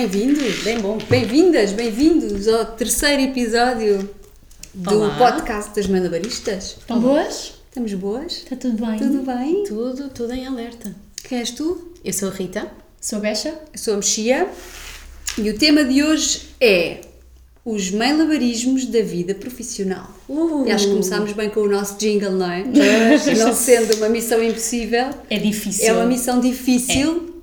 Bem-vindos, bem bom. Bem-vindas, bem-vindos ao terceiro episódio do Olá. podcast das Malabaristas. Estão boas? Estamos boas? Está tudo bem? Tudo bem? Tudo, tudo em alerta. Quem és tu? Eu sou a Rita. Sou a Becha? Eu sou a Mexia e o tema de hoje é os malabarismos da vida profissional. Uh. E acho que começámos bem com o nosso jingle, não é? Não sendo uma missão impossível, É difícil. É uma missão difícil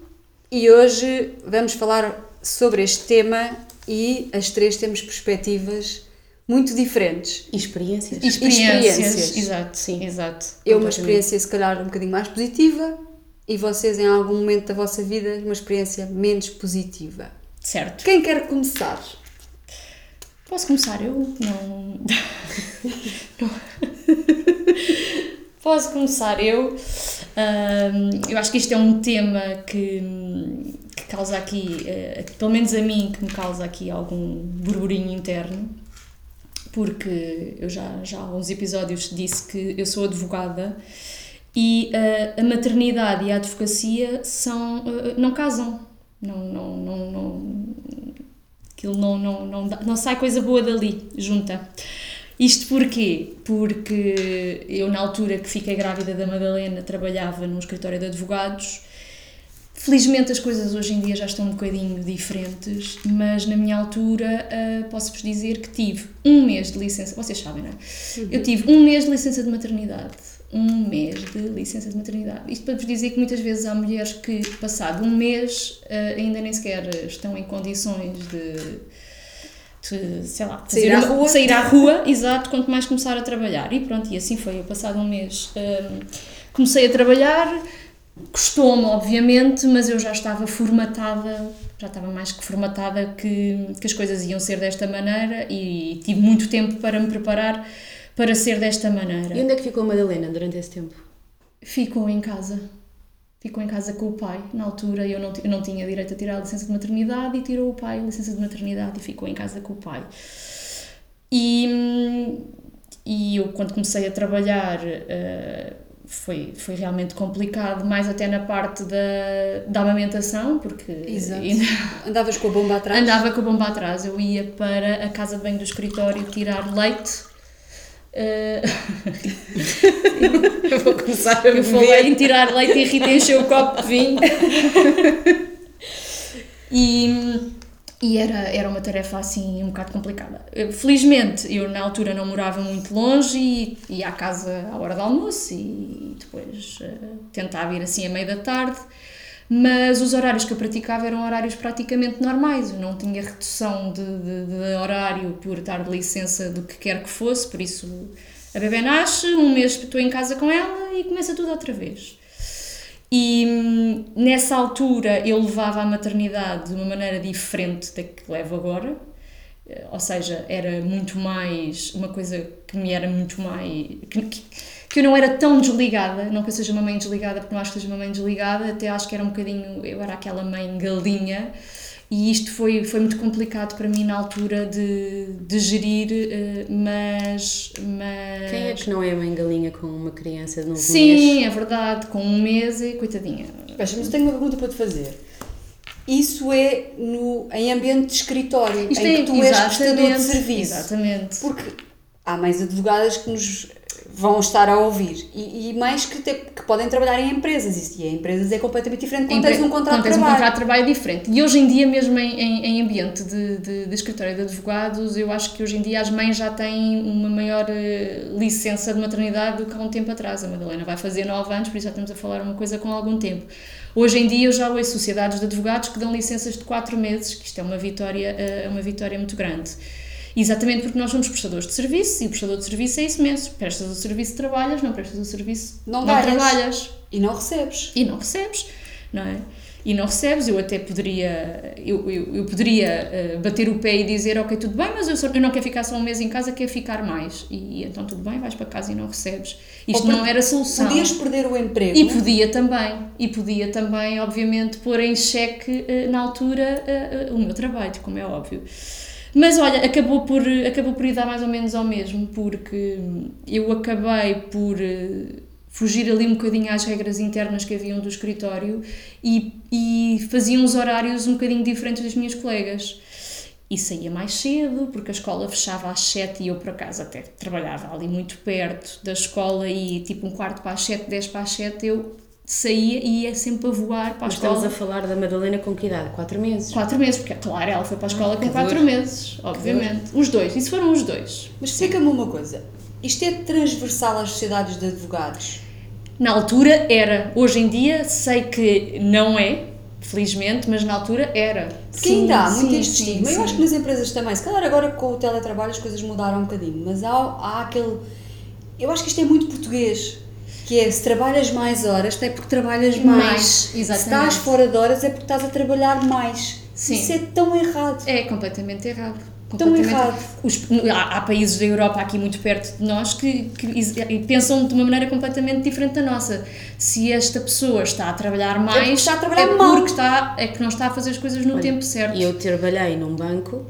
e hoje vamos falar sobre este tema e as três temos perspectivas muito diferentes. Experiências. Experiências. experiências. Exato, Sim. exato. Eu uma Completamente. experiência se calhar um bocadinho mais positiva e vocês em algum momento da vossa vida uma experiência menos positiva. Certo. Quem quer começar? Posso começar eu? Não. Não. Posso começar eu? Eu acho que isto é um tema que, que causa aqui, eh, pelo menos a mim, que me causa aqui algum burburinho interno, porque eu já, já há uns episódios disse que eu sou advogada e eh, a maternidade e a advocacia são, eh, não casam. Não, não, não, não, aquilo não, não, não, dá- não sai coisa boa dali, junta. Isto porquê? Porque eu, na altura que fiquei grávida da Madalena, trabalhava num escritório de advogados. Felizmente as coisas hoje em dia já estão um bocadinho diferentes, mas na minha altura ah, posso-vos dizer que tive um mês de licença, vocês sabem, não é? Eu tive um mês de licença de maternidade. Um mês de licença de maternidade. Isto para vos dizer que muitas vezes há mulheres que, passado um mês, ah, ainda nem sequer estão em condições de, de, sei lá, Sair à rua. sair à rua, exato, quanto mais começar a trabalhar. E pronto, e assim foi. Eu, passado um mês, hum, comecei a trabalhar, custou-me, obviamente, mas eu já estava formatada, já estava mais que formatada que, que as coisas iam ser desta maneira e tive muito tempo para me preparar para ser desta maneira. E onde é que ficou a Madalena durante esse tempo? Ficou em casa. Ficou em casa com o pai. Na altura eu não, eu não tinha direito a tirar a licença de maternidade e tirou o pai a licença de maternidade e ficou em casa com o pai. E, hum, e eu, quando comecei a trabalhar, eh, foi, foi realmente complicado, mais até na parte da, da amamentação, porque ainda- Andavas com a bomba atrás? andava com a bomba atrás. Eu ia para a casa de banho do escritório tirar leite. eh, Eu vou começar a Eu falei em tirar leite e Rita encheu o copo de vinho. e e era, era uma tarefa assim um bocado complicada. Felizmente eu na altura não morava muito longe e ia à casa à hora do almoço e depois eh, tentava ir assim a meio da tarde. Mas os horários que eu praticava eram horários praticamente normais, eu não tinha redução de, de, de horário por estar de licença do que quer que fosse, por isso a bebê nasce, um mês estou em casa com ela e começa tudo outra vez. E hum, nessa altura eu levava a maternidade de uma maneira diferente da que levo agora, Eh, ou seja, era muito mais uma coisa que me era muito mais. que, que, que eu não era tão desligada, não que eu seja uma mãe desligada, porque não acho que seja uma mãe desligada, até acho que era um bocadinho. eu era aquela mãe galinha. E isto foi, foi muito complicado para mim na altura de, de gerir, eh, mas, mas. Quem é que não é mãe galinha com uma criança de novo mês? Sim, é verdade, com um mês e coitadinha. Mas mas tenho uma pergunta para te fazer. Isso é no, em ambiente de escritório, Isto em é que tu és prestador de serviço. Exatamente. Porque há mães advogadas que nos vão estar a ouvir e, e mães que, te- que podem trabalhar em empresas e em empresas é completamente diferente quando tens um contrato de tens um trabalho. contrato de trabalho diferente. E hoje em dia, mesmo em, em, em ambiente de, de, de escritório de advogados, eu acho que hoje em dia as mães já têm uma maior eh, licença de maternidade do que há um tempo atrás. A Madalena vai fazer 9 anos, por isso já estamos a falar uma coisa com algum tempo. Hoje em dia eu já ouço sociedades de advogados que dão licenças de 4 meses, que isto é uma vitória, é uma vitória muito grande. Exatamente porque nós somos prestadores de serviço e o prestador de serviço é isso mesmo. Prestas o serviço, trabalhas, não prestas o serviço, Não não, trabalhas E não recebes. e não recebes, não é? E não recebes, eu até poderia, eu, eu, eu poderia eh, bater o pé e dizer, ok, tudo bem, mas eu, só, eu não quero ficar só um mês em casa, quero ficar mais. E, então tudo bem, vais para casa e não recebes. Isto Ou não era solução. Podias perder o emprego. E podia também, e podia também, obviamente, pôr em xeque eh, na altura eh, o meu trabalho, como é óbvio. Mas olha, acabou por, acabou por ir dar mais ou menos ao mesmo, porque eu acabei por. eh, fugir ali um bocadinho às regras internas que haviam do escritório e, e fazia uns horários um bocadinho diferentes das minhas colegas. E saía mais cedo, porque a escola fechava às 7 e eu, por acaso, até trabalhava ali muito perto da escola e tipo um quarto para as 7, 10 para as 7, eu saía e ia sempre a voar para a Mas escola. estamos a falar da Madalena com que idade? 4 meses? Quatro meses, porque claro, ela foi para a escola com que quatro dor. meses, obviamente. Os dois, isso foram os dois. Mas explica-me uma coisa. Isto é transversal às sociedades de advogados? Na altura era, hoje em dia sei que não é, felizmente, mas na altura era. Porque ainda há muito sim, este sim, estigma. Eu sim. acho que nas empresas também, se calhar agora com o teletrabalho as coisas mudaram um bocadinho, mas há, há aquele. Eu acho que isto é muito português. Que é, se trabalhas mais horas, é porque trabalhas mais. Mais, Se estás fora de horas, é porque estás a trabalhar mais. Sim. Isso é tão errado. É completamente errado. Tão errado. Os- há, há países da Europa aqui muito perto de nós que, que pensam de uma maneira completamente diferente da nossa. Se esta pessoa está a trabalhar mais, porque está a trabalhar é mal. porque está, é que não está a fazer as coisas no tempo certo. E eu trabalhei num banco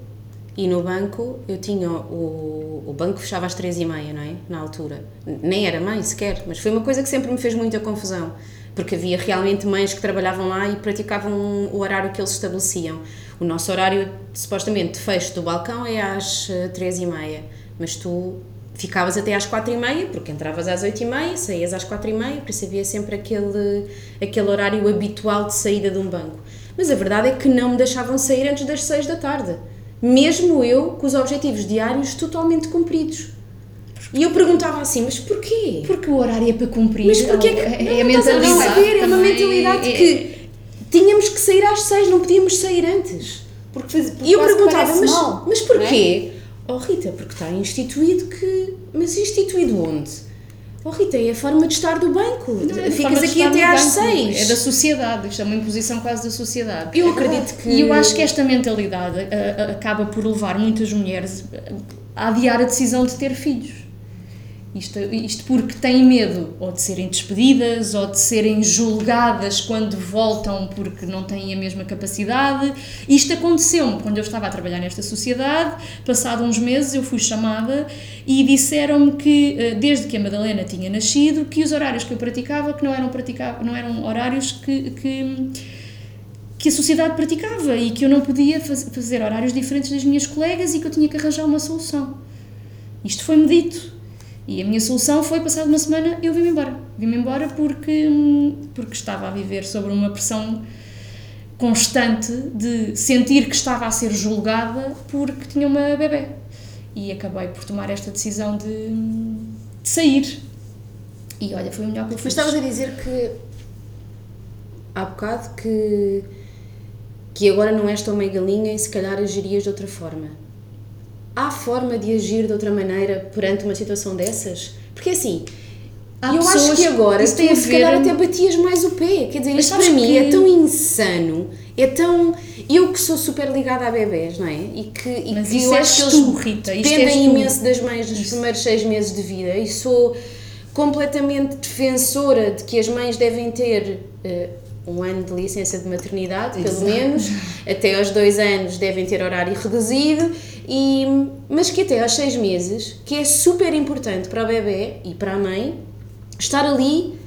e no banco eu tinha o, o banco fechava às três e meia, não é? Na altura. Nem era mãe sequer, mas foi uma coisa que sempre me fez muita confusão. Porque havia realmente mães que trabalhavam lá e praticavam o horário que eles estabeleciam. O nosso horário, supostamente, de fecho do balcão é às eh, três e meia, mas tu ficavas até às quatro e meia, porque entravas às oito e meia, saías às quatro e meia, por isso havia sempre aquele, aquele horário habitual de saída de um banco. Mas a verdade é que não me deixavam sair antes das seis da tarde, mesmo eu com os objetivos diários totalmente cumpridos. E eu perguntava assim, mas porquê? Porque o horário é para cumprir. Mas porquê que é, não, é a não a mentalidade. perceber? É uma mentalidade é- que tínhamos que sair às seis, não podíamos sair antes. Porque, faz, porque E eu perguntava, mas, mal, mas não é? porquê? Oh Rita, porque está instituído que. Mas instituído onde? Oh Rita, é a forma de estar do banco. Não é Ficas aqui até às banco, seis. É da sociedade, isto é uma imposição quase da sociedade. Eu acredito que. E eu acho que esta mentalidade ah, ah, acaba por levar muitas mulheres a adiar a decisão de ter filhos. Isto, isto porque têm medo ou de serem despedidas ou de serem julgadas quando voltam porque não têm a mesma capacidade. Isto aconteceu-me quando eu estava a trabalhar nesta sociedade. Passado uns meses eu fui chamada e disseram-me que eh, desde que a Madalena tinha nascido que os horários que eu praticava que não eram praticava, não eram horários que, que que a sociedade praticava e que eu não podia faz- fazer horários diferentes das minhas colegas e que eu tinha que arranjar uma solução. Isto foi-me dito. E a minha solução foi, passado uma semana, eu vim-me embora. Vim-me embora porque, porque estava a viver sobre uma pressão constante de sentir que estava a ser julgada porque tinha uma bebê. E acabei por tomar esta decisão de, de sair. E olha, foi o melhor que eu Mas fiz. estavas a dizer que. Há bocado que. que agora não és tão meio galinha e se calhar agirias de outra forma. Há forma de agir de outra maneira perante uma situação dessas? Porque assim. Há eu acho que agora isso tu se calhar até batias mais o pé. Quer dizer, Mas isto para mim que- é tão insano, é tão. Eu que sou super ligada a bebés, não é? E que, e Mas que isso eu és acho que eles tu, Rita, és dependem tu. imenso das mães dos primeiros seis meses de vida e sou completamente defensora de que as mães devem ter eh, um ano de licença de maternidade, pelo Exato. menos, até aos dois anos devem ter horário reduzido, e, mas que até aos seis meses, que é super importante para o bebê e para a mãe, estar ali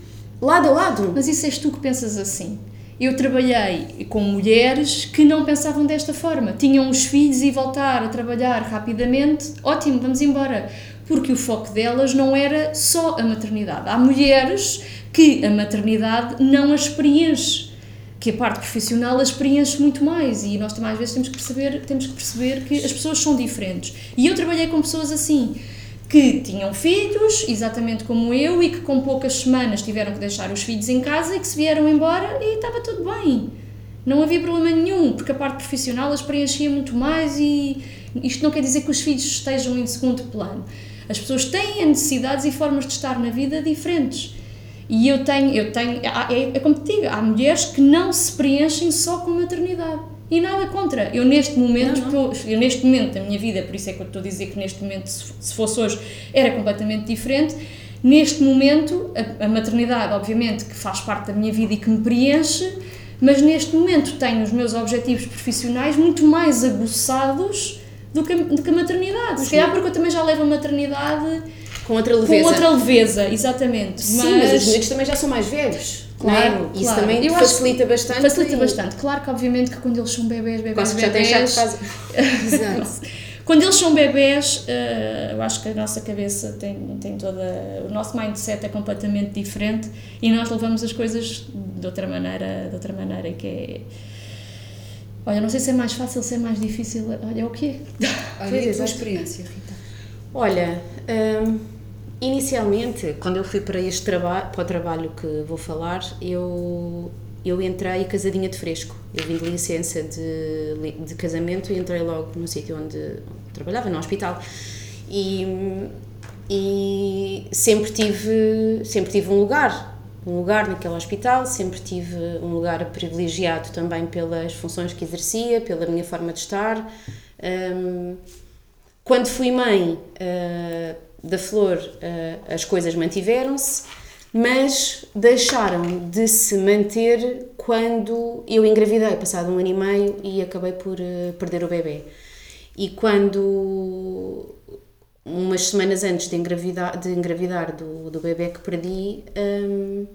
lado a lado. Mas isso és tu que pensas assim. Eu trabalhei com mulheres que não pensavam desta forma. Tinham os filhos e voltar a trabalhar rapidamente, ótimo, vamos embora. Porque o foco delas não era só a maternidade. Há mulheres que a maternidade não as preenche, que a parte profissional as preenche muito mais. E nós também às vezes temos que perceber, temos que, perceber que as pessoas são diferentes. E eu trabalhei com pessoas assim que tinham filhos, exatamente como eu, e que com poucas semanas tiveram que deixar os filhos em casa e que se vieram embora e estava tudo bem. Não havia problema nenhum, porque a parte profissional as preenchia muito mais e isto não quer dizer que os filhos estejam em segundo plano. As pessoas têm necessidades e formas de estar na vida diferentes. E eu tenho, eu tenho, é, é como te digo, há mulheres que não se preenchem só com a maternidade. E nada contra. Eu neste momento, Não, eu neste momento da minha vida, por isso é que eu estou a dizer que neste momento, se se fosse hoje, era completamente diferente. Neste momento, a, a maternidade, obviamente, que faz parte da minha vida e que me preenche, mas neste momento tenho os meus objetivos profissionais muito mais aguçados do que, a- do que a maternidade. Se calhar porque eu também já levo a maternidade Com outra leveza. com outra leveza, exatamente. Sim, mas os miúdos também já são mais velhos. Claro, é? Isso claro. também Eu facilita bastante. Facilita e- bastante. Claro que, obviamente, que quando eles são bebés, bebés, Quase que já casa. Exato. Quando eles são bebés, eh, eu acho que a nossa cabeça tem, tem toda. O nosso mindset é completamente diferente e nós levamos as coisas de outra maneira, de outra maneira que é. Olha, não sei se é mais fácil, se é mais difícil. Olha, é o que é. Olha, a tua experiência, Rita? Olha, hum, inicialmente, quando eu fui para este trabalho, para o trabalho que vou falar, eu, eu entrei casadinha de fresco. Eu vim de licença de, de casamento e entrei logo no sítio onde trabalhava, no hospital. E, e sempre tive, sempre tive um lugar, um lugar naquele hospital, sempre tive um lugar privilegiado também pelas funções que exercia, pela minha forma de estar. Hum, quando fui mãe ah, da Flor, ah, as coisas mantiveram-se, mas deixaram de se manter quando eu engravidei, passado um ano e meio, e acabei por ah, perder o bebê. E quando, umas semanas antes de engravidar, de engravidar do, do bebê que perdi, hum,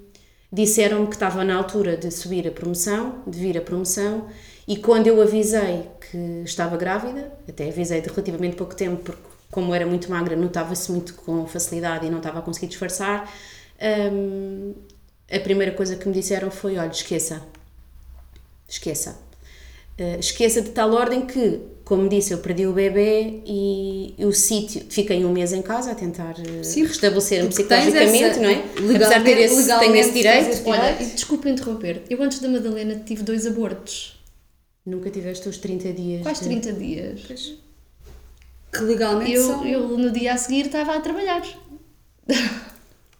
disseram-me que estava na altura de subir a promoção, de vir a promoção, e quando eu avisei que estava grávida, até avisei de relativamente pouco tempo, porque como era muito magra, notava-se muito com facilidade e não estava a conseguir disfarçar, hum, a primeira coisa que me disseram foi, olha, esqueça, esqueça. Uh, esqueça de tal ordem que, como disse, eu perdi o bebê e, o sítio, fiquei um mês em casa a tentar Sim, restabelecer-me psicologicamente, essa- não é? legalmente- Apesar de ter esse, tenho esse direito. esse Olha, direito. desculpa interromper, eu antes da Madalena tive dois abortos. Nunca tiveste os 30 dias. Quase de- 30 dias. Que legalmente Eu, são... eu no dia a seguir estava a trabalhar.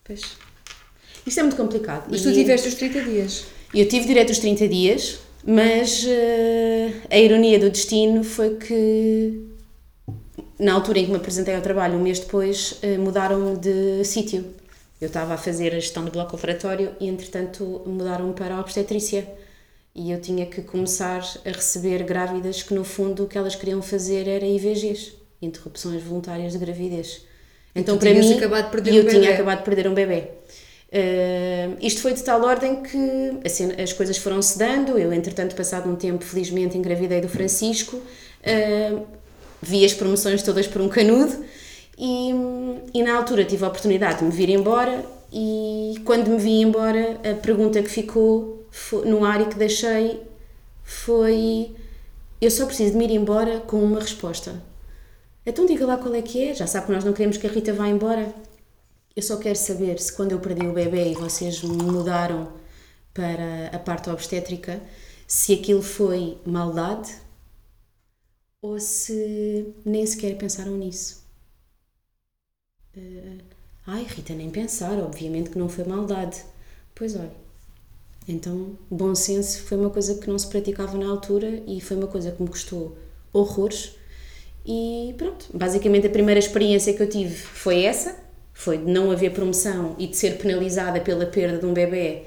Pois. Isto é muito complicado. Mas tu E tiveste os 30 dias. Eu tive direito aos 30 dias, mas eh, a ironia do destino foi que na altura em que me apresentei ao trabalho, um mês depois, eh, mudaram-me de sítio. Eu estava a fazer a gestão do bloco operatório e, entretanto, mudaram-me para a obstetrícia. E eu tinha que começar a receber grávidas que, no fundo, o que elas queriam fazer era IVGs, interrupções voluntárias de gravidez. Então, para mim, eu um tinha acabado de perder um bebê. Uh, isto foi de tal ordem que assim, as coisas foram-se dando. Eu, entretanto, passado um tempo, felizmente engravidei do Francisco, uh, vi as promoções todas por um canudo e, e na altura tive a oportunidade de me vir embora. E quando me vim embora, a pergunta que ficou no ar e que deixei foi: Eu só preciso de me ir embora com uma resposta. Então diga lá qual é que é. Já sabe que nós não queremos que a Rita vá embora. Eu só quero saber se quando eu perdi o bebê e vocês me mudaram para a parte obstétrica, se aquilo foi maldade ou se nem sequer pensaram nisso. Eh, ai, Rita, nem pensar, obviamente que não foi maldade. Pois olha. Então, bom senso foi uma coisa que não se praticava na altura e foi uma coisa que me custou horrores. E pronto, basicamente a primeira experiência que eu tive foi essa, foi de não haver promoção e de ser penalizada pela perda de um bebê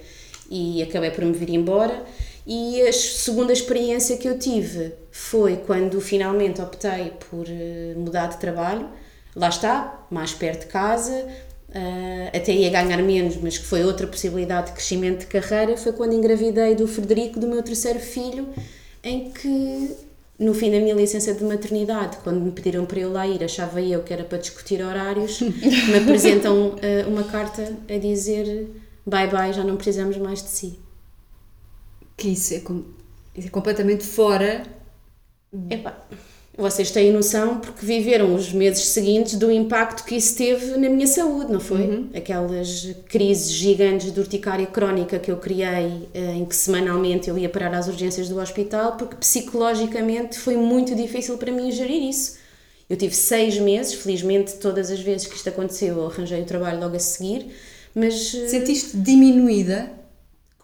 e acabei por me vir embora. E a segunda experiência que eu tive foi quando finalmente optei por eh, mudar de trabalho. Lá está, mais perto de casa, eh, até ia ganhar menos, mas que foi outra possibilidade de crescimento de carreira. Foi quando engravidei do Frederico, do meu terceiro filho, em que no fim da minha licença de maternidade, quando me pediram para eu lá ir, achava eu que era para discutir horários, me apresentam eh, uma carta a dizer bye bye, já não precisamos mais de si. Que isso é, com- é completamente fora. Epá, vocês têm noção porque viveram os meses seguintes do impacto que isso teve na minha saúde, não foi? Aquelas crises gigantes de urticária crónica que eu criei, eh, em que semanalmente eu ia parar às urgências do hospital, porque psicologicamente foi muito difícil para mim gerir isso. Eu tive seis meses, felizmente todas as vezes que isto aconteceu eu arranjei o trabalho logo a seguir, mas... eh, Sentiste diminuída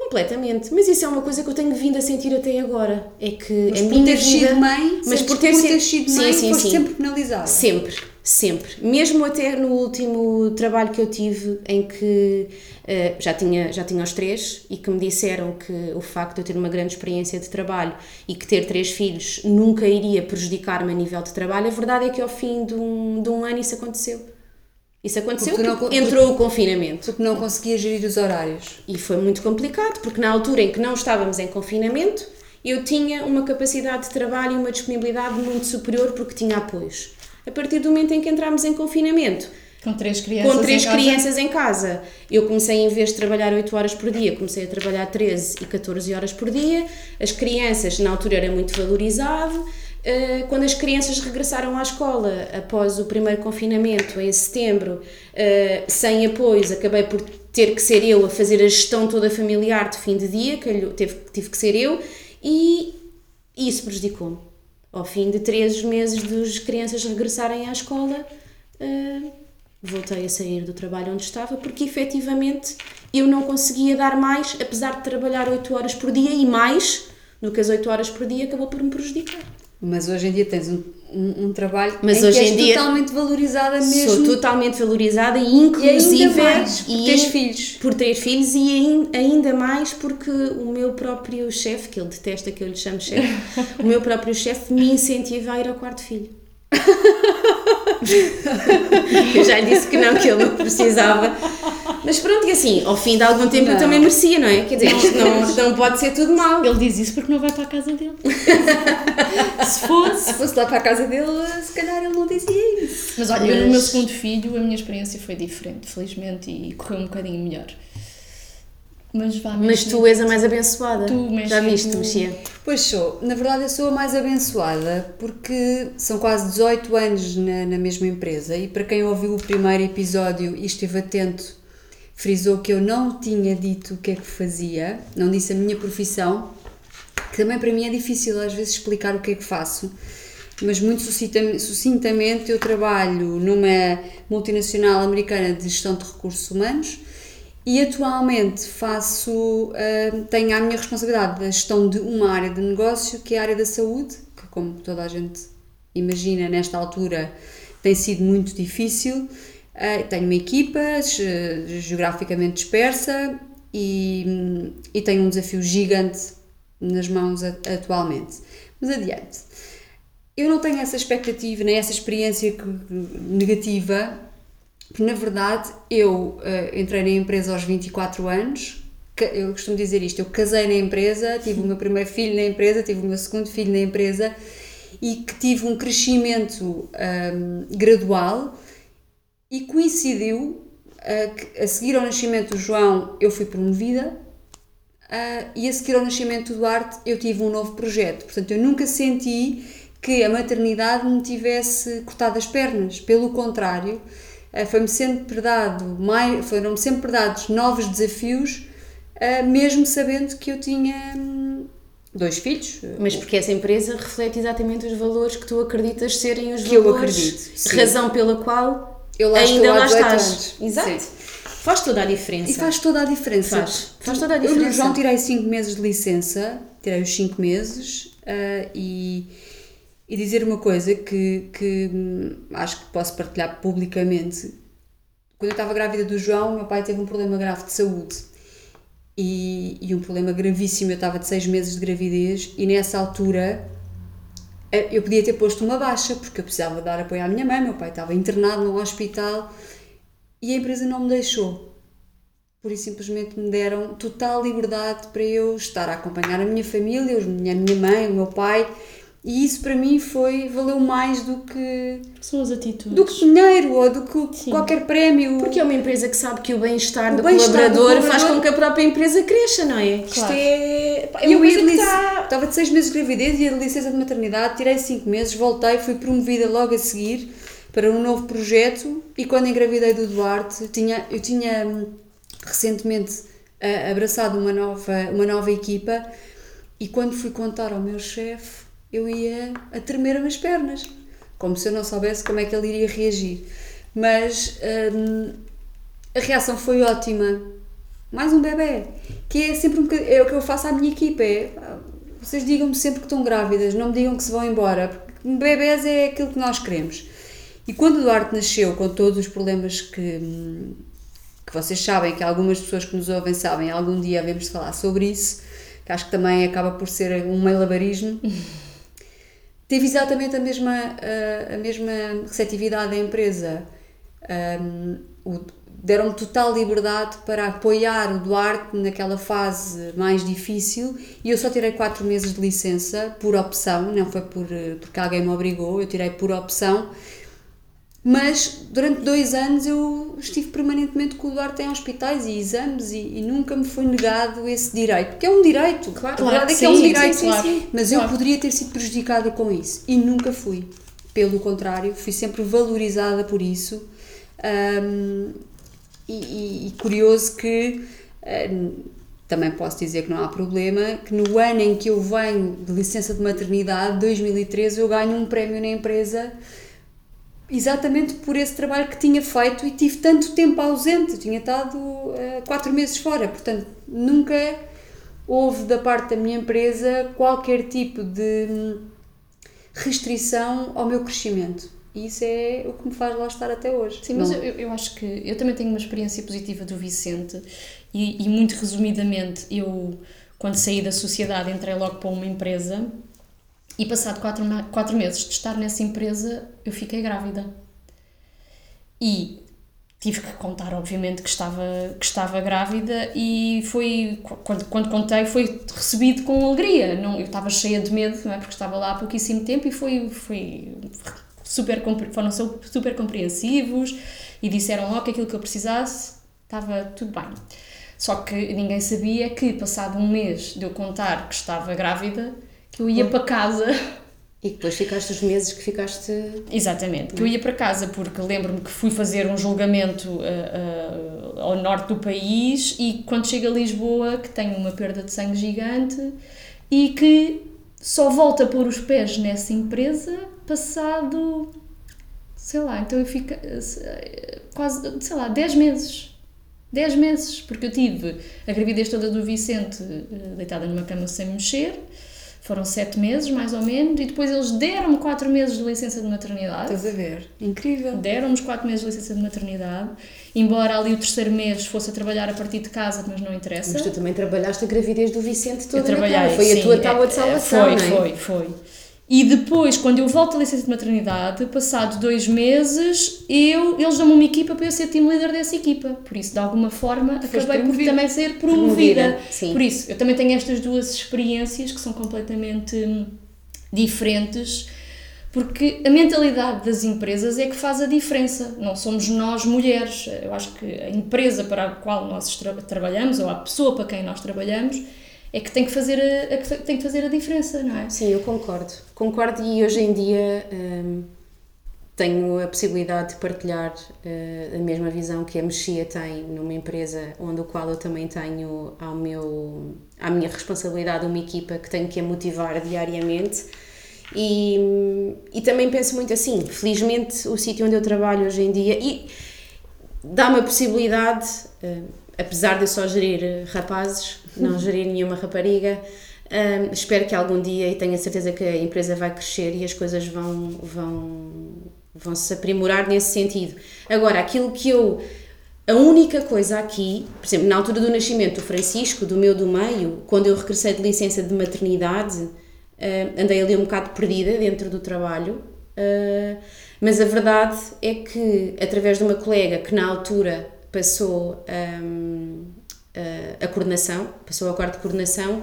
Completamente, mas isso é uma coisa que eu tenho vindo a sentir até agora. É que mas a por minha ter vida, sido mãe, mas por ter, por sido- ter sido mãe, sim, foste sim. sempre penalizada. Sempre, sempre. Mesmo até no último trabalho que eu tive, em que eh, já, tinha, já tinha os três e que me disseram que o facto de eu ter uma grande experiência de trabalho e que ter três filhos nunca iria prejudicar-me a nível de trabalho, a verdade é que ao fim de um, de um ano isso aconteceu. Isso aconteceu Porque não porque entrou o confinamento. Porque não conseguia gerir os horários. E foi muito complicado, porque na altura em que não estávamos em confinamento, eu tinha uma capacidade de trabalho e uma disponibilidade muito superior porque tinha apoios. A partir do momento em que entramos em confinamento, Com três crianças. com três em casa. crianças em casa, eu comecei, em vez de trabalhar 8 horas por dia, comecei a trabalhar 13 e 14 horas por dia. As crianças, na altura, era muito valorizado. Uh, Quando as crianças regressaram à escola após o primeiro confinamento, em setembro, uh, sem apoios, acabei por ter que ser eu a fazer a gestão toda familiar de fim de dia, que teve, tive que ser eu, e isso prejudicou-me. Ao fim de três meses das crianças regressarem à escola, uh, voltei a sair do trabalho onde estava porque efetivamente eu não conseguia dar mais, apesar de trabalhar 8 horas por dia e mais do que as 8 horas por dia, acabou por me prejudicar. Mas hoje em dia tens um, um, um trabalho Mas hoje que és em dia- totalmente valorizada mesmo. Sou totalmente valorizada e E ainda inclusive mais por e- teres filhos. por ter filhos e ain- ainda mais porque o meu próprio chefe, que ele detesta que eu lhe chame chefe, o meu próprio chefe me incentiva a ir ao quarto filho. eu já lhe disse que não, que ele não precisava. Mas pronto, e assim, ao fim de algum tempo eu Não. também merecia, não é? Quer dizer, isto não, não pode ser tudo mal. Ele diz isso porque não vai para a casa dele. Se fosse. Se fosse lá para a casa dele, se calhar ele não dizia isso. Mas olha, eu no meu Mas- segundo filho a minha experiência foi diferente, felizmente, e correu um bocadinho melhor. Mas vá Mas mesmo. tu és a mais abençoada. Tu, Mexia, Já viste, Mexia? Pois sou. Na verdade, eu sou a mais abençoada porque são quase 18 anos na, na mesma empresa e para quem ouviu o primeiro episódio e esteve atento, frisou que eu não tinha dito o que é que fazia, não disse a minha profissão, que também para mim é difícil às vezes explicar o que é que faço. Mas muito sucintam- sucintamente, eu trabalho numa multinacional americana de gestão de recursos humanos e atualmente faço, ah, tenho à minha responsabilidade a gestão de uma área de negócio que é a área da saúde, que como toda a gente imagina nesta altura tem sido muito difícil. Ah, tenho uma equipa ge- geograficamente dispersa e, e tenho um desafio gigante nas mãos a- atualmente. Mas adiante. Eu não tenho essa expectativa nem essa experiência negativa porque, na verdade, eu eh, entrei na empresa aos 24 anos. Eu costumo dizer isto: eu casei na empresa, tive o meu primeiro filho na empresa, tive o meu segundo filho na empresa e que tive um crescimento ahm, gradual e coincidiu ah, que a seguir ao nascimento do João eu fui promovida ah, e a seguir ao nascimento do Duarte eu tive um novo projeto. Portanto, eu nunca senti que a maternidade me tivesse cortado as pernas. Pelo contrário, ah, foi-me sempre dado mais, foram-me sempre dados novos desafios, mesmo sabendo que eu tinha hum, dois filhos. Mas porque essa empresa reflete exatamente os valores que tu acreditas serem os Que eu valores. acredito, sim. Razão pela qual Eu lá ainda estou há lá 18 estás. anos. Exato. Sim. Faz toda a diferença. E faz toda a diferença. Faz. Faz toda a Eu no diferença. João tirei 5 meses de licença, tirei os 5 meses ah, e, e dizer uma coisa que, que hum, acho que posso partilhar publicamente. Quando eu estava grávida do João, meu pai teve um problema grave de saúde e, e um problema gravíssimo. Eu estava de 6 meses de gravidez e nessa altura eu podia ter posto uma baixa porque eu precisava dar apoio à minha mãe. Meu pai estava internado no hospital e a empresa não me deixou. Por isso simplesmente me deram total liberdade para eu estar a acompanhar a minha família, a minha mãe, o meu pai, e isso para mim foi valeu mais do que São as atitudes. do que dinheiro ou do que Sim. qualquer prémio. Porque é uma empresa que sabe que o bem-estar do, do colaborador faz com que a própria empresa cresça, não é? Isto Claro. é. pá, é E eu ia lic- estava de seis meses de gravidez, ia de licença de maternidade, tirei cinco meses, voltei, fui promovida logo a seguir para um novo projeto e quando engravidei do Duarte, tinha, eu tinha hum, recentemente ah, abraçado uma nova, uma nova equipa e quando fui contar ao meu chefe, eu ia a tremer as pernas, como se eu não soubesse como é que ele iria reagir. Mas hum, a reação foi ótima. Mais um bebê. Que é sempre um é o que eu faço à minha equipa. É, pá, vocês digam-me sempre que estão grávidas, não me digam que se vão embora. Porque bebés é aquilo que nós queremos. E quando o Duarte nasceu, com todos os problemas que, hum, que vocês sabem, que algumas pessoas que nos ouvem sabem, algum dia de falar sobre isso, que acho que também acaba por ser um malabarismo, teve exatamente a mesma, a, a mesma receptividade da empresa. Um, deram-me total liberdade para apoiar o Duarte naquela fase mais difícil e eu só tirei 4 meses de licença por opção, não foi por, eh, porque alguém me obrigou, eu tirei por opção mas durante dois anos eu estive permanentemente com o Duarte em hospitais e exames e, e, nunca me foi negado esse direito, porque é um direito, claro, verdade é que sim, é um direito, sim, sim, mas eu poderia ter sido prejudicada com isso. E nunca fui. Pelo contrário, fui sempre valorizada por isso. Um, e, e, e, curioso que também posso dizer que não há problema, que no ano em que eu venho de licença de maternidade, 2013, eu ganho um prémio na empresa exatamente por esse trabalho que tinha feito e tive tanto tempo ausente, tinha estado uh, quatro meses fora, portanto nunca houve da parte da minha empresa qualquer tipo de hum, restrição ao meu crescimento. E isso é o que me faz lá estar até hoje. Sim, mas eu, eu acho que eu também tenho uma experiência positiva do Vicente e, e muito resumidamente, eu quando saí da sociedade entrei logo para uma empresa e passado quatro, quatro meses de estar nessa empresa, eu fiquei grávida. E tive que contar, obviamente, que estava, que estava grávida e foi, quando, quando contei, foi recebido com alegria. Não, eu estava cheia de medo, não é? porque estava lá há pouquíssimo tempo e foi, foi super, foram super compreensivos e disseram logo que aquilo que eu precisasse estava tudo bem. Só que ninguém sabia que, passado um mês de eu contar que estava grávida, que eu ia para casa. E depois ficaste os meses que ficaste. Exatamente, que eu ia para casa porque lembro-me que fui fazer um julgamento uh, uh, ao norte do país e quando chego a Lisboa, que tenho uma perda de sangue gigante e que só volto a pôr os pés nessa empresa passado, sei lá, então eu fico eh, quase, sei lá, 10 meses. 10 meses, porque eu tive a gravidez toda do Vicente deitada numa cama sem mexer foram sete meses, mais ou menos, e depois eles deram-me quatro meses de licença de maternidade. Estás a ver? Incrível. Deram-me quatro meses de licença de maternidade, embora ali o terceiro mês fosse a trabalhar a partir de casa, mas não interessa. Mas tu também trabalhaste a gravidez do Vicente toda Eu trabalhei, Foi sim, a tua tábua de é, salvação, foi, não é? Foi, foi, e depois, quando eu volto à licença de maternidade, passado dois meses, eu, eles dão-me uma equipa para eu ser team leader dessa equipa. Por isso, de alguma forma, Foste acabei promovida. por também ser promovida. promovida por isso, eu também tenho estas duas experiências que são completamente hum, diferentes, porque a mentalidade das empresas é que faz a diferença. Não somos nós mulheres. Eu acho que a empresa para a qual nós tra trabalhamos, ou a pessoa para quem nós trabalhamos, é que tem que fazer a, a, tem que fazer a diferença, não é? Sim, eu concordo. Concordo e hoje em dia hum, tenho a possibilidade de partilhar uh, a mesma visão que a Mexia tem numa empresa onde o qual eu também tenho ao meu, à minha responsabilidade uma equipa que tenho que a motivar diariamente e, e também penso muito assim, felizmente o sítio onde eu trabalho hoje em dia e dá-me a possibilidade, uh, apesar de eu só gerir rapazes, não gerir nenhuma rapariga. Um, espero que algum dia e tenho a certeza que a empresa vai crescer e as coisas vão, vão, vão se aprimorar nesse sentido. Agora, aquilo que eu. A única coisa aqui, por exemplo, na altura do nascimento do Francisco, do meu do meio, quando eu regressei de licença de maternidade, uh, andei ali um bocado perdida dentro do trabalho, uh, mas a verdade é que, através de uma colega que na altura passou. Um, a coordenação, passou ao quarto de coordenação,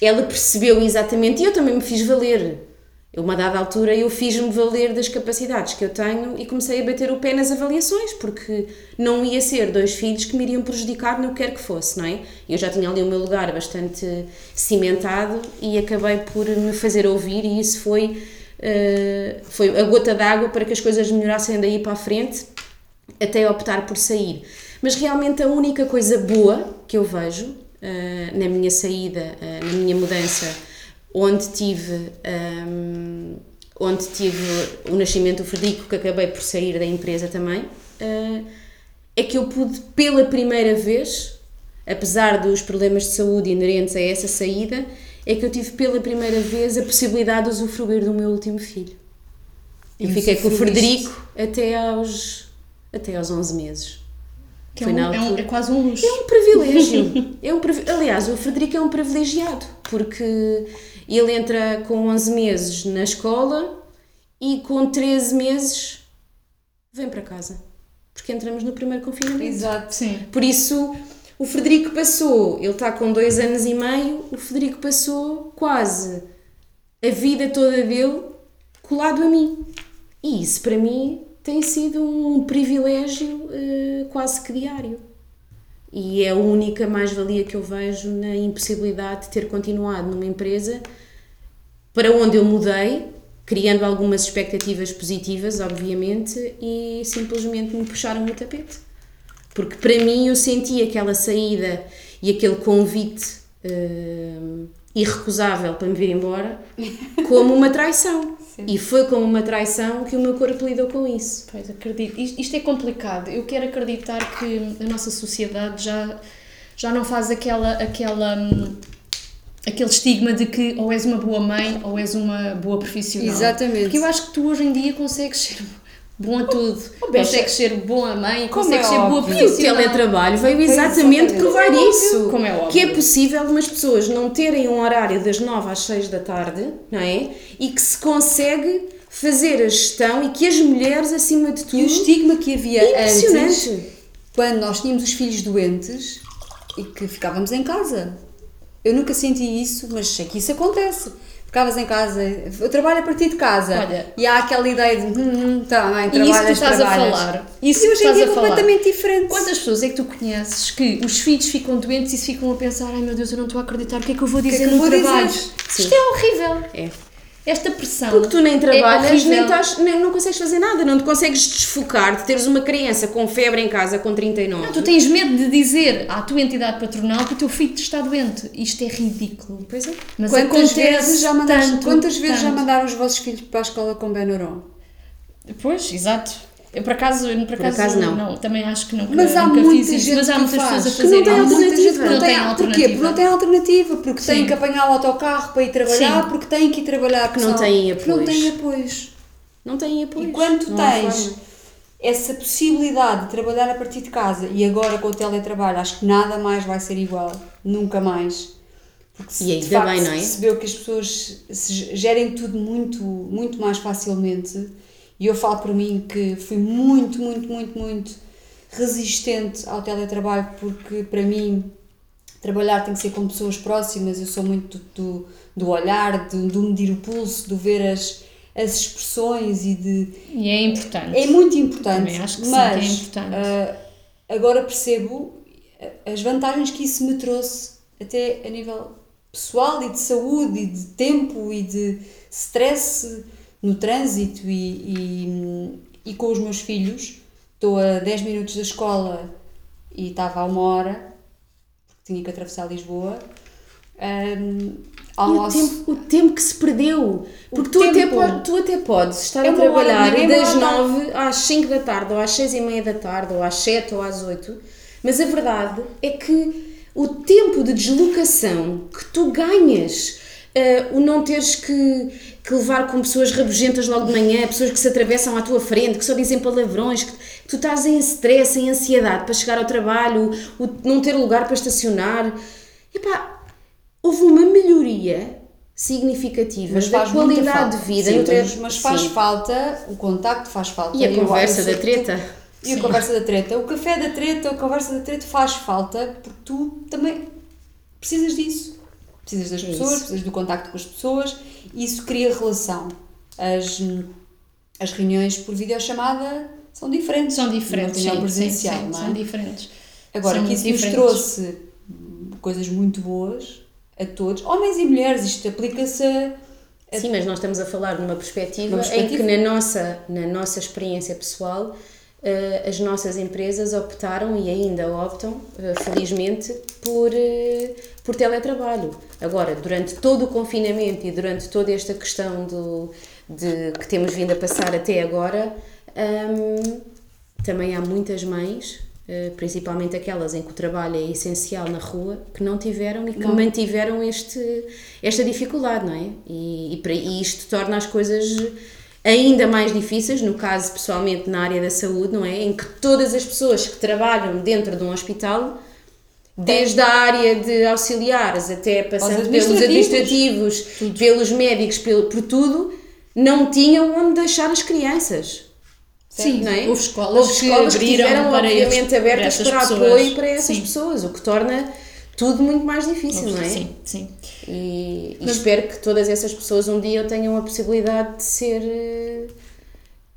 ela percebeu exatamente, e eu também me fiz valer. Eu, uma dada altura, eu fiz-me valer das capacidades que eu tenho e comecei a bater o pé nas avaliações, porque não ia ser dois filhos que me iriam prejudicar no que quer que fosse, não é? Eu já tinha ali o meu lugar bastante cimentado e acabei por me fazer ouvir e isso foi, uh, foi a gota d'água para que as coisas melhorassem daí para a frente, até optar por sair. Mas realmente a única coisa boa que eu vejo uh, na minha saída, uh, na minha mudança, onde tive, um, ehm, onde tive o nascimento do Frederico, que acabei por sair da empresa também, uh, é que eu pude pela primeira vez, apesar dos problemas de saúde inerentes a essa saída, é que eu tive pela primeira vez a possibilidade de usufruir do meu último filho. Eu fiquei com o Frederico até aos, até aos 11 meses. Que é, um, é, um, é, quase um luxo. É um privilégio. é um, aliás, o Frederico é um privilegiado, porque ele entra com 11 meses na escola e com 13 meses vem para casa. porque entramos no primeiro confinamento. Exato. Sim. Por isso, o Frederico passou, ele está com dois anos e meio, o Frederico passou quase a vida toda dele colado a mim. E isso para mim tem sido um privilégio eh, quase que diário. E é a única mais-valia que eu vejo na impossibilidade de ter continuado numa empresa para onde eu mudei, criando algumas expectativas positivas, obviamente, e simplesmente me puxaram o tapete. Porque para mim eu senti aquela saída e aquele convite hum, irrecusável para me vir embora como uma traição. E foi como uma traição que o meu corpo lidou com isso. Pois, acredito. Isto, é complicado. Eu quero acreditar que a nossa sociedade já, já não faz aquela, aquela, hum, aquele estigma de que ou és uma boa mãe ou és uma boa profissional. Exatamente. Porque eu acho que tu hoje em dia consegues ser bom a tudo. oh, Bexa. consegues ser boa mãe, Como consegues é ser boa óbvio. E o profissional. teletrabalho veio exatamente provar é isso. Como é óbvio. Que é possível umas pessoas não terem um horário das 9 às 6 da tarde, não é? E que se consegue fazer a gestão e que as mulheres, acima de E o tudo. estigma que havia antes, Impressionante. quando nós tínhamos os filhos doentes e que ficávamos em casa. Eu nunca senti isso, mas sei que isso acontece. Ficavas em casa, eu trabalho a partir de casa. Olha. e há aquela ideia de, hum, hum, tá bem, E isso que estás trabalhas. a falar. Isso e que hoje em dia é completamente diferente. Quantas pessoas é que tu conheces que os filhos ficam doentes e ficam a pensar ai meu Deus, eu não estou a acreditar, o que é que eu vou que é dizer que eu no vou trabalho? dizer? Isto é horrível. É. Esta pressão. Porque tu nem trabalhas, é nem, estás, nem não consegues fazer nada, não te consegues desfocar de teres uma criança com febre em casa com 39. Não, tu tens medo de dizer à tua entidade patronal que o teu filho está doente. Isto é ridículo. Pois é. Mas Quantas acontece vezes, já mandaste, tanto, quantas vezes já tanto. mandaram os vossos filhos para a escola com Benuron? Pois, exato. Eu, por acaso, por acaso, acaso, não. também acho que nunca, Mas há nunca muita fiz gente Mas há muitas pessoas a que não tem alternativa. gente que não Não tem, tem Porquê? alternativa. Porque não tem alternativa, porque Sim. têm que apanhar o autocarro para ir trabalhar, Sim. porque têm que ir trabalhar, Que não têm que não apoios. têm apoios. Não têm apoio. E quando tu Não tens essa possibilidade de trabalhar a partir de casa e agora com o teletrabalho, acho que nada mais vai ser igual. Nunca mais. Porque se E ainda de facto bem, não é? percebeu que as pessoas se gerem tudo muito, muito mais facilmente. E eu falo por mim que fui muito, muito, muito, muito resistente ao teletrabalho porque para mim trabalhar tem que ser com pessoas próximas, eu sou muito do, do olhar, do, do medir o pulso, do ver as, as expressões e de E é importante. é muito importante, Também acho que sim, mas que é importante. ah, agora percebo as vantagens que isso me trouxe até a nível pessoal e de saúde e de tempo e de stress no trânsito e, e, e com os meus filhos. Estou a 10 minutos da escola e estava a uma hora, porque tinha que atravessar Lisboa. Um, E o almoço. tempo, o tempo que se perdeu. Porque tu, até, tempo. po- tu até podes estar É a hora, trabalhar ninguém vai das andar. 9 às 5 da tarde, ou às 6 e meia da tarde, ou às 7 ou às 8. Mas a verdade é que o tempo de deslocação que tu ganhas, eh, o não teres que, que levar com pessoas rabugentas logo de manhã, pessoas que se atravessam à tua frente, que só dizem palavrões, que tu estás em stress, em ansiedade para chegar ao trabalho, o não ter lugar para estacionar. Epá, houve uma melhoria significativa Mas da qualidade de vida. Sim, mas, mas faz Sim. falta, o contacto faz falta. E a conversa da treta. E a conversa da treta. O café da treta, a conversa da treta faz falta porque tu também precisas disso. Precisas das É pessoas, isso. precisas do contacto com as pessoas isso cria relação. As, as reuniões por videochamada são diferentes. São diferentes, reunião sim, presencial, sim, sim, não é? são diferentes. Agora, São que isso muito nos diferentes. trouxe hum, coisas muito boas a todos, homens e mulheres, isto aplica-se a Sim, mas nós estamos a falar numa perspectiva, Uma perspectiva. em que na nossa, na nossa experiência pessoal as nossas empresas optaram e ainda optam, eh, felizmente, por, eh, por teletrabalho. Agora, durante todo o confinamento e durante toda esta questão do, de, que temos vindo a passar até agora, hum, também há muitas mães, eh, principalmente aquelas em que o trabalho é essencial na rua, que não tiveram e que mantiveram este, esta dificuldade, não é? E, e, para- e isto torna as coisas ainda mais difíceis, no caso pessoalmente na área da saúde, não é? Em que todas as pessoas que trabalham dentro de um hospital, desde a área de auxiliares até passando pelos administrativos. administrativos, pelos médicos, pelo, por tudo, não tinham onde deixar as crianças. Sim, não é? houve escolas Houve que escolas que abriram tiveram, para obviamente, para abertas para pessoas. apoio para essas Sim. pessoas, o que torna tudo muito mais difícil, não é? Sim, sim. E, e Mas- espero que todas essas pessoas um dia tenham a possibilidade de ser eh,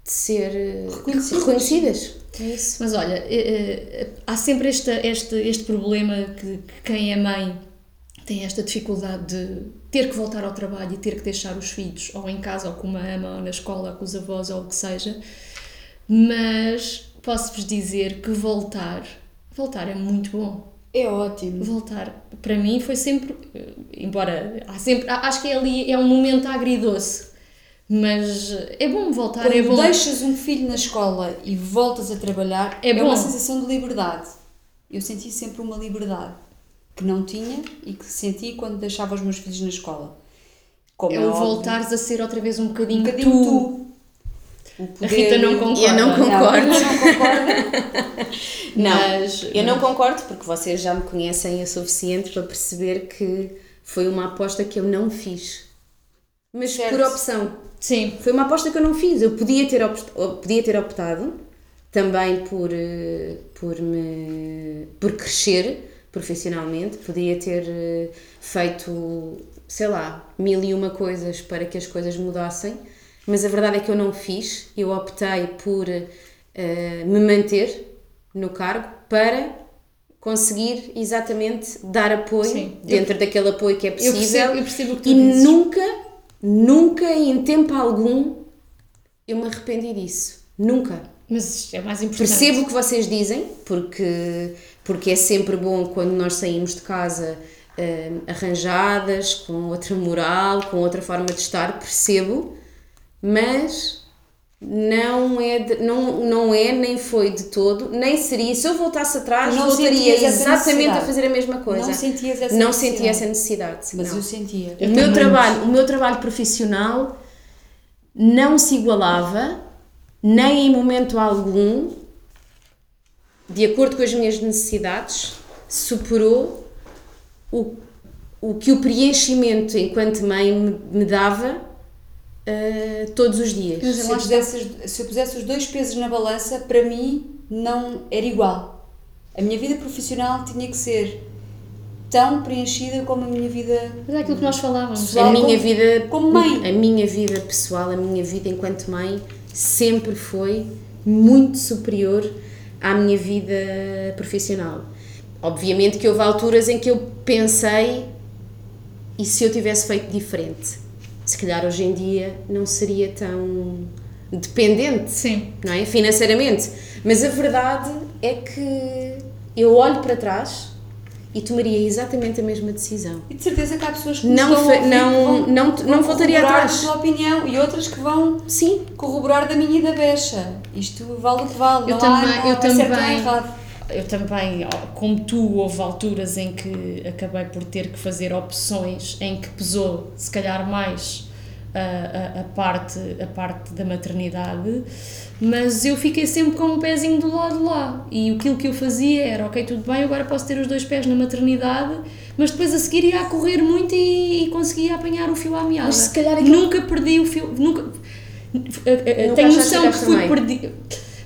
de ser eh, Reconhecidas. reconhecidas. É isso. Mas olha, eh, há sempre esta, este, este problema que, que quem é mãe tem esta dificuldade de ter que voltar ao trabalho e ter que deixar os filhos, ou em casa, ou com uma ama, ou na escola, ou com os avós, ou o que seja. Mas posso-vos dizer que voltar, voltar é muito bom. É ótimo. Voltar, para mim, foi sempre, embora há sempre, acho que é ali, é um momento agridoce, mas é bom voltar, Quando é bom. deixas um filho na escola e voltas a trabalhar, É é, uma sensação de liberdade. Eu senti sempre uma liberdade que não tinha e que senti quando deixava os meus filhos na escola. Como É é o voltares a ser outra vez um um bocadinho, bocadinho tu. tu. O A poder- Rita não concorda. Eu não Não, concordo. eu não concordo. Não, Mas- eu não concordo porque vocês já me conhecem o suficiente para perceber que foi uma aposta que eu não fiz. Mas Certo. por opção. Sim, Foi uma aposta que eu não fiz. Eu podia ter, podia ter optado também por, eh, por, me, por crescer profissionalmente, podia ter eh, feito, sei lá, mil e uma coisas para que as coisas mudassem, mas a verdade é que eu não fiz. Eu optei por eh, me manter no cargo para conseguir exatamente dar apoio Sim. dentro daquele apoio que é eu possível percebo, eu percebo que tu e dizes. nunca, nunca em tempo algum eu me arrependi disso. Nunca. Mas é mais importante. Percebo o que vocês dizem, porque, porque é sempre bom quando nós saímos de casa hum, arranjadas, com outra moral, com outra forma de estar, percebo, mas não é, de- não, não é nem foi de todo, nem seria. Se eu voltasse atrás, não voltaria exatamente a fazer a mesma coisa. Não sentias essa Não necessidade. sentia essa necessidade. Mas não. eu sentia. O meu, trabalho, o meu trabalho profissional não se igualava, nem em momento algum, de acordo com as minhas necessidades, superou o, o que o preenchimento enquanto mãe me, me dava eh, todos os dias. Mas Se eu, está. pusesse, os- se eu pusesse os dois pesos na balança, para mim não era igual. A minha vida profissional tinha que ser tão preenchida como a minha vida. Mas é aquilo que nós falávamos. Pessoal, a minha como- vida como mãe. a minha vida pessoal a minha vida enquanto mãe sempre foi muito superior à minha vida profissional obviamente que houve alturas em que eu pensei e se eu tivesse feito diferente se calhar hoje em dia não seria tão dependente Sim. não é? Financeiramente. Mas a verdade é que eu olho para trás e tomaria exatamente a mesma decisão. E de certeza que há pessoas que Não estão ouvir não- que vão, não- não voltaria atrás. a sua opinião e outras que vão Sim, corroborar da minha e da Becha. Isto vale o que vale. Eu não também- há, não eu é também- errado. Eu também, como tu, houve alturas em que acabei por ter que fazer opções em que pesou, se calhar, mais a, a, a parte, a parte da maternidade, mas eu fiquei sempre com um pezinho do lado lá. E aquilo que eu fazia era: ok, tudo bem, agora posso ter os dois pés na maternidade, mas depois a seguir ia a correr muito e, e conseguia apanhar o fio à meada. Mas se calhar aquilo- Nunca perdi o fio. Nunca, Nunca tenho noção que fui também.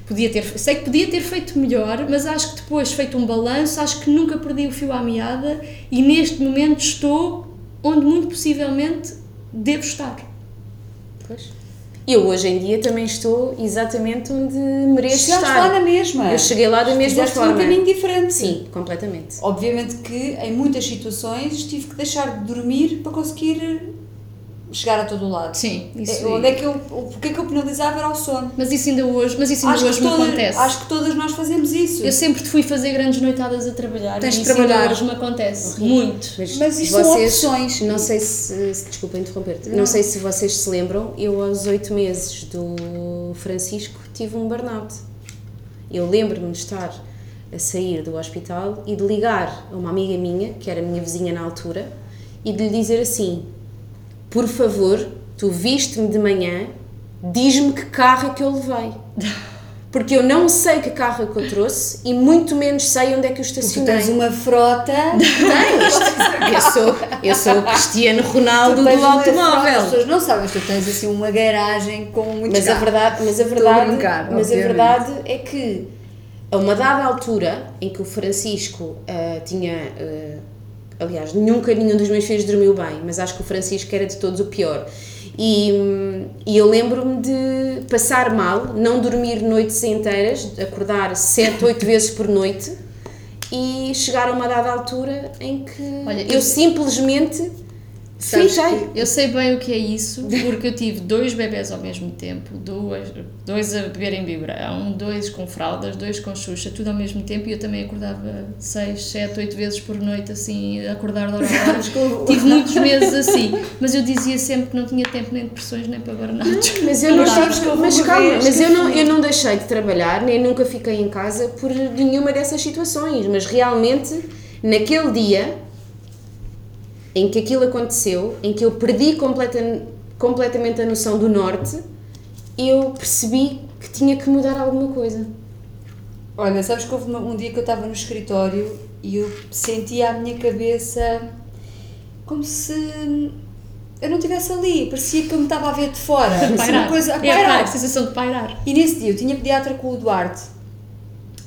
Podia ter sei que podia ter feito melhor mas acho que depois feito um balanço acho que nunca perdi o fio à meada e neste momento estou onde muito possivelmente devo estar pois. Eu hoje em dia também estou exatamente onde mereço Chegaste estar. lá na mesma. Eu cheguei lá da mesma Fizeste forma. um caminho diferente. Sim, completamente. Obviamente que em muitas situações tive que deixar de dormir para conseguir chegar a todo o lado. sim É, Onde é que eu, o porque é que eu penalizava era o sono. mas isso ainda hoje mas isso ainda Acho que, hoje me todas, acontece acho que todas nós fazemos isso. eu sempre te fui fazer grandes noitadas a trabalhar Tens e de isso ainda trabalhar. hoje me acontece muito Mas isto são opções. Não sei se, se- desculpa interromper-te, não. sei se vocês se lembram, eu aos oito meses do Francisco tive um burnout. Eu lembro-me de estar a sair do hospital e de ligar a uma amiga minha, que era minha vizinha na altura, e de lhe dizer assim: Por favor, tu viste-me de manhã, diz-me que carro é que eu levei. porque eu não sei que carro é que eu trouxe e muito menos sei onde é que eu Tu estacionei. tens uma frota. Tens. Eu sou, eu sou o Cristiano Ronaldo tu do frota, As automóvel. pessoas não sabem, tu tens assim uma garagem com muitos Mas a carros. verdade, mas a a verdade, brincar, mas a verdade é que a uma dada altura em que o Francisco ah, tinha, ah, aliás, nunca nenhum dos meus filhos dormiu bem, mas acho que o Francisco era de todos o pior. E, e eu lembro-me de passar mal, não dormir noites inteiras, acordar 7, 8 vezes por noite e chegar a uma dada altura em que Olha, eu eu- simplesmente Sabes friquei. Eu sei bem o que é isso, porque eu tive dois bebés ao mesmo tempo, duas, dois a beberem biberão, dois com fraldas, dois com xuxa, tudo ao mesmo tempo, e eu também acordava seis, sete, oito vezes por noite, assim, acordar de hora a tive muitos meses assim, mas eu dizia sempre que não tinha tempo nem de pressões nem para burnouts. Mas eu não Sabes que mas calma, mas eu não, eu não deixei de trabalhar, nem nunca fiquei em casa por nenhuma dessas situações, mas realmente naquele dia em que aquilo aconteceu, em que eu perdi completa, completamente a noção do norte, eu percebi que tinha que mudar alguma coisa. Olha, sabes que houve um dia que eu estava no escritório e eu sentia a minha cabeça como se eu não estivesse ali, parecia que eu me estava a ver de fora. Assim, uma coisa a É pairar. a sensação de pairar. E nesse dia eu tinha pediatra com o Duarte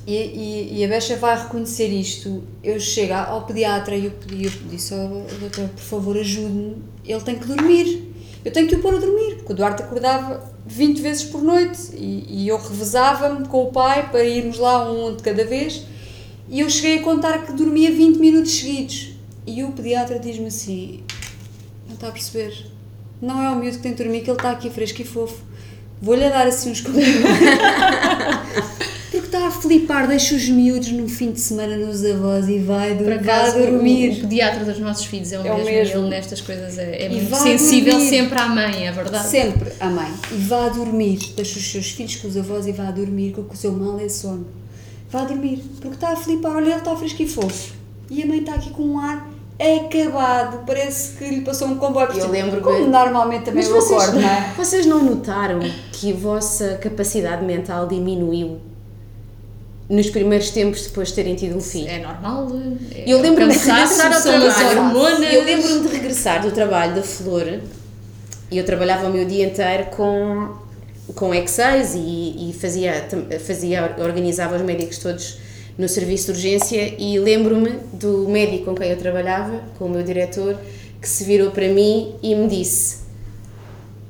e, e, e a Becha vai reconhecer isto. Eu chego ao pediatra e eu, pedi, eu disse ao doutor, por favor, ajude-me. Ele tem que dormir. Eu tenho que o pôr a dormir, porque o Duarte acordava 20 vezes por noite e, e eu revezava-me com o pai para irmos lá um de cada vez. E eu cheguei a contar que dormia 20 minutos seguidos. E o pediatra diz-me assim: Não está a perceber? Não é o miúdo que tem que dormir, que ele está aqui fresco e fofo. Vou-lhe dar assim uns comprimentos. Porque a flipar, deixa os miúdos no fim de semana nos avós e vai, Por vai acaso, o, o dormir. pediatra dos nossos filhos é o, É o mesmo, mesmo. ele nestas coisas é, é E muito vai sensível dormir. sempre à mãe, é verdade? Sempre a mãe. E vá dormir. Deixa os seus filhos com os avós e vá dormir, que o seu mal é sono. Vá dormir. Porque está a flipar, olha, ele está fresco e fofo. E a mãe está aqui com um ar acabado. Parece que lhe passou um comboio por Eu cima. lembro Como bem. normalmente também Mas eu vocês, acordo, não é? vocês não notaram que a vossa capacidade mental diminuiu nos primeiros tempos depois de terem tido um filho? É normal. É Eu lembro-me de regressar ao trabalho. Eu lembro-me de regressar do trabalho da Flor e eu trabalhava o meu dia inteiro com, com X6 e, e fazia, fazia, organizava os médicos todos no serviço de urgência e lembro-me do médico com quem eu trabalhava, com o meu diretor, que se virou para mim e me disse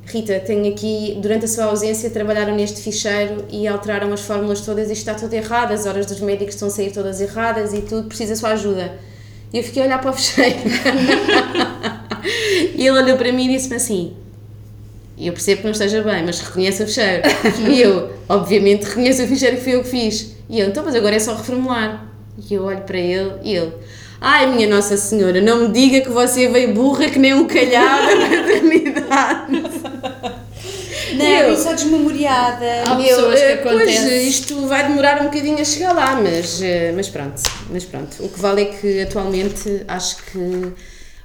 Rita, tenho aqui, durante a sua ausência, trabalharam neste ficheiro e alteraram as fórmulas todas e está tudo errado, as horas dos médicos estão a sair todas erradas e tudo, precisa da sua ajuda. E eu fiquei a olhar para o ficheiro. e ele olhou para mim e disse-me assim: Eu percebo que não esteja bem, mas reconhece o ficheiro. e eu, obviamente, reconheço o ficheiro que fui eu que fiz. E ele, então, mas agora é só reformular. E eu olho para ele e ele. Ai, minha Nossa Senhora, não me diga que você veio burra que nem um calhau da maternidade. Não, eu sou desmemoriada. Há E eu, pessoas que eh, pois, isto vai demorar um bocadinho a chegar lá, mas, eh, mas pronto, mas pronto. O que vale é que atualmente acho que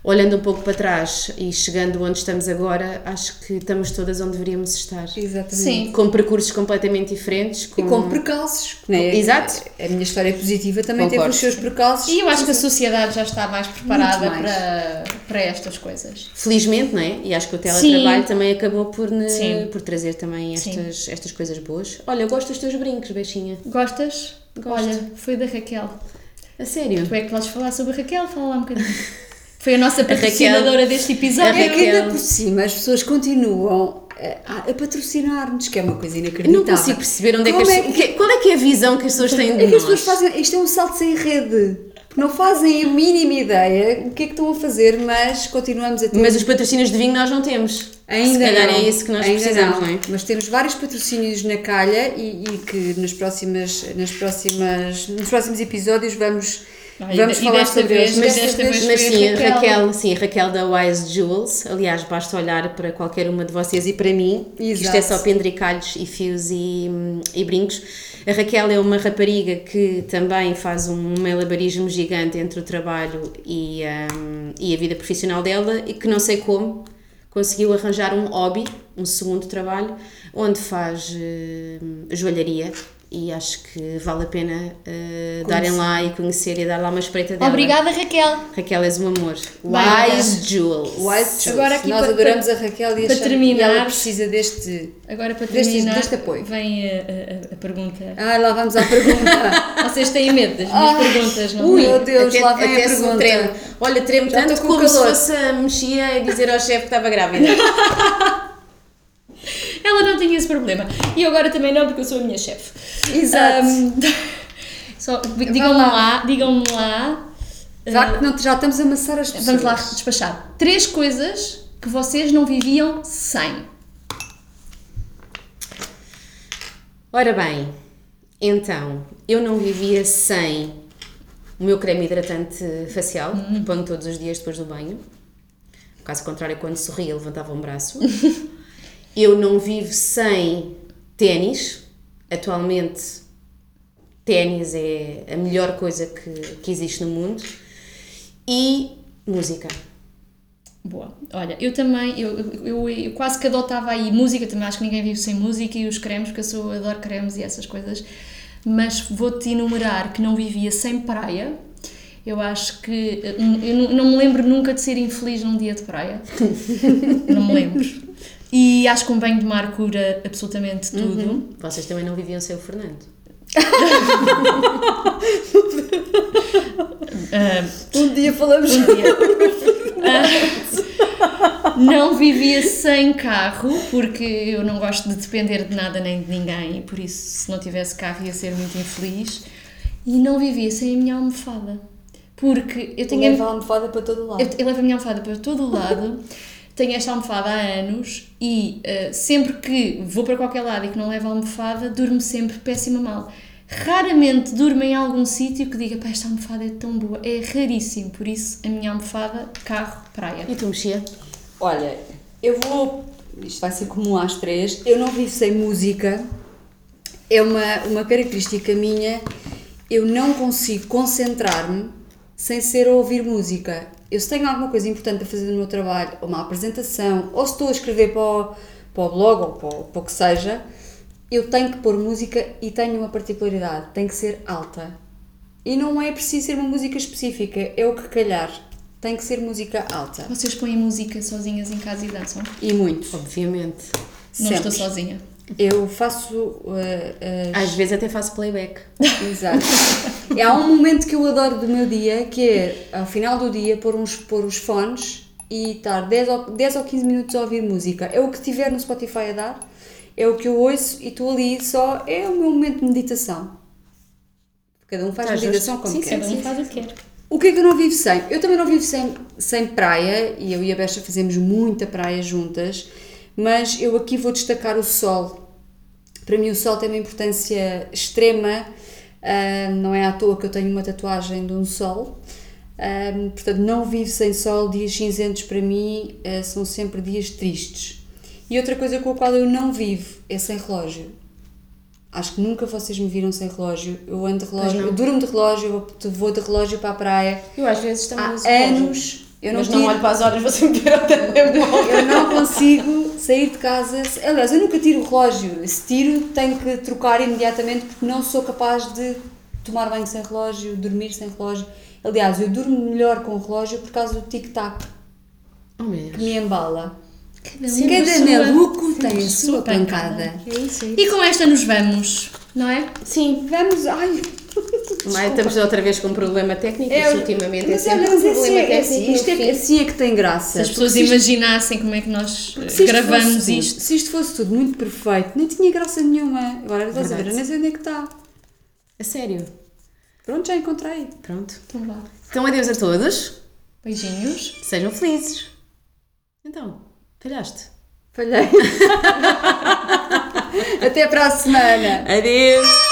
olhando um pouco para trás e chegando onde estamos agora, acho que estamos todas onde deveríamos estar. Exatamente. Sim. Com percursos completamente diferentes. E com percalços. Né? Exato. A minha história positiva também Concordo. teve os seus percalços. E eu acho que a sociedade já está mais preparada mais. Para, para estas coisas. Felizmente, não é? E acho que o teletrabalho Sim. também acabou por, ne- Sim. por trazer também Sim. estas, estas coisas boas. Olha, eu gosto dos teus brincos, Beijinha. Gostas? Gosto. Olha, foi da Raquel. A sério. Tu é que podes falar sobre a Raquel? Fala lá um bocadinho. Foi a nossa patrocinadora deste É episódio. que ainda por cima as pessoas continuam a, a patrocinar-nos, que é uma coisa Eu inacreditável. não consigo perceber onde é que, Como as, é que- qual é que é a visão que as pessoas têm de É que as nós. pessoas fazem. Isto é um salto sem rede. Não fazem a mínima ideia o que é que estão a fazer, mas continuamos a ter. Mas os patrocínios de vinho nós não temos. Ainda Se calhar não, é isso que nós ainda precisamos, não, é? Mas temos vários patrocínios na calha e, e que nas próximas, nas próximas, nos próximos episódios vamos, Ah, vamos e falar desta sobre vez- eles. mas desta vez Mas sim, a Raquel. Raquel, sim, Raquel da Wise Jewels. Aliás, basta olhar para qualquer uma de vocês e para mim. que Isto é Exato. só pendricalhos e fios e, e brincos. A Raquel é uma rapariga que também faz um malabarismo gigante entre o trabalho e, hum, e a vida profissional dela e que não sei como conseguiu arranjar um hobby, um segundo trabalho, onde faz eh, joalharia e acho que vale a pena eh, darem lá e conhecer e dar lá uma espreita dela. Obrigada, Raquel. Raquel, és um amor. Wise Jewel. Wise Agora aqui Nós para- adoramos para- a Raquel e, para terminar- e ela precisa deste. Agora para Deste- terminar, deste apoio. vem a, a- a pergunta. Ah, lá vamos à pergunta. Vocês têm medo das minhas perguntas, não? Ui, têm? meu Deus, até, lá vem a até se pergunta. treme. Olha, treme Já tanto como se calor. fosse a mexia e dizer ao chefe que estava grávida. Ela não tinha esse problema. E eu agora também não, porque eu sou a minha chefe. Exato. Ahm, só, digam-me lá. lá, digam-me lá. Já que não, já estamos a amassar as pessoas. Vamos lá despachar. Três coisas que vocês não viviam sem. Ora bem, então, eu não vivia sem o meu creme hidratante facial, que ponho todos os dias depois do banho. Caso contrário, quando sorria, levantava um braço. eu não vivo sem ténis. Atualmente, ténis é a melhor coisa que, que existe no mundo. E música. Boa. Olha, eu também, eu, eu, eu quase que adotava aí música, também acho que ninguém vive sem música e os cremes, porque eu sou, adoro cremes e essas coisas, mas vou-te enumerar que não vivia sem praia. Eu acho que. Eu não, não me lembro nunca de ser infeliz num dia de praia. não me lembro. E acho que um banho de mar cura absolutamente tudo. Vocês também não viviam sem o Fernando. Ah, Um dia falamos. um dia. Ah, não vivia sem carro, porque eu não gosto de depender de nada nem de ninguém, e por isso, se não tivesse carro, ia ser muito infeliz. E não vivia sem a minha almofada, porque eu tenho. Leva a almofada para todo lado. Eu, eu levo a minha almofada para todo o lado, tenho esta almofada há anos e eh, sempre que vou para qualquer lado e que não levo a almofada, durmo sempre péssima mal. Raramente durmo em algum sítio que diga, pá, esta almofada é tão boa. É raríssimo, por isso a minha almofada, carro, praia. E tu mexia? Olha, eu vou. Isto vai ser comum às três. Eu não vivo sem música. É uma, uma característica minha. Eu não consigo concentrar-me sem ser a ouvir música. Eu se tenho alguma coisa importante a fazer no meu trabalho, ou uma apresentação, ou se estou a escrever para o, para o blog ou para o, para o que seja, eu tenho que pôr música e tenho uma particularidade, tem que ser alta. E não é preciso ser uma música específica, é o que calhar. Tem que ser música alta. Vocês põem música sozinhas em casa e dançam? E muito. Obviamente. Não Sempre. estou sozinha. Eu faço. uh, uh, Às vezes até faço playback. Exato. E há um momento que eu adoro do meu dia que é ao final do dia pôr, uns, pôr os fones e estar 10 ou, 10 ou 15 minutos a ouvir música. É o que tiver no Spotify a dar, é o que eu ouço e estou ali só. É o meu momento de meditação. Cada um faz Está meditação justo. como Sim, quer. Cada um faz o que quer. O que é que eu não vivo sem? Eu também não vivo sem, sem praia e eu e a Becha fazemos muita praia juntas, mas eu aqui vou destacar o sol. Para mim, o sol tem uma importância extrema, ah, não é à toa que eu tenho uma tatuagem de um sol. Ah, portanto, não vivo sem sol. Dias cinzentos para mim ah, são sempre dias tristes. E outra coisa com a qual eu não vivo é sem relógio. Acho que nunca vocês me viram sem relógio. Eu ando de relógio, eu durmo de relógio, eu vou de relógio para a praia. Eu às vezes também Há uso anos eu não, Mas tiro, não olho para as horas, vou sempre ver o telemóvel. eu não consigo sair de casa. Aliás, eu nunca tiro o relógio. Se tiro, tenho que trocar imediatamente porque não sou capaz de tomar banho sem relógio, dormir sem relógio. Aliás, eu durmo melhor com o relógio por causa do tic-tac Oh que me embala. Cada, Sim, Cada maluco tem a sua pancada. É isso aí. E com esta nos vamos, não é? Sim. Vamos, ai. Mas estamos outra vez com um problema técnico. É, Isso ultimamente é mas sempre olha, um mas assim, problema é assim, técnico. isto é, assim é que tem graça. Se as pessoas se isto- imaginassem como é que nós isto gravamos fosse isto. Tudo, se isto fosse tudo muito perfeito, nem tinha graça nenhuma. Agora estás a ver, nem sei onde é que está. A sério. Pronto, já encontrei. Pronto. Então vá. Então adeus a todos. Beijinhos. Sejam felizes. Então, falhaste. Falhei. Até para a semana. Adeus.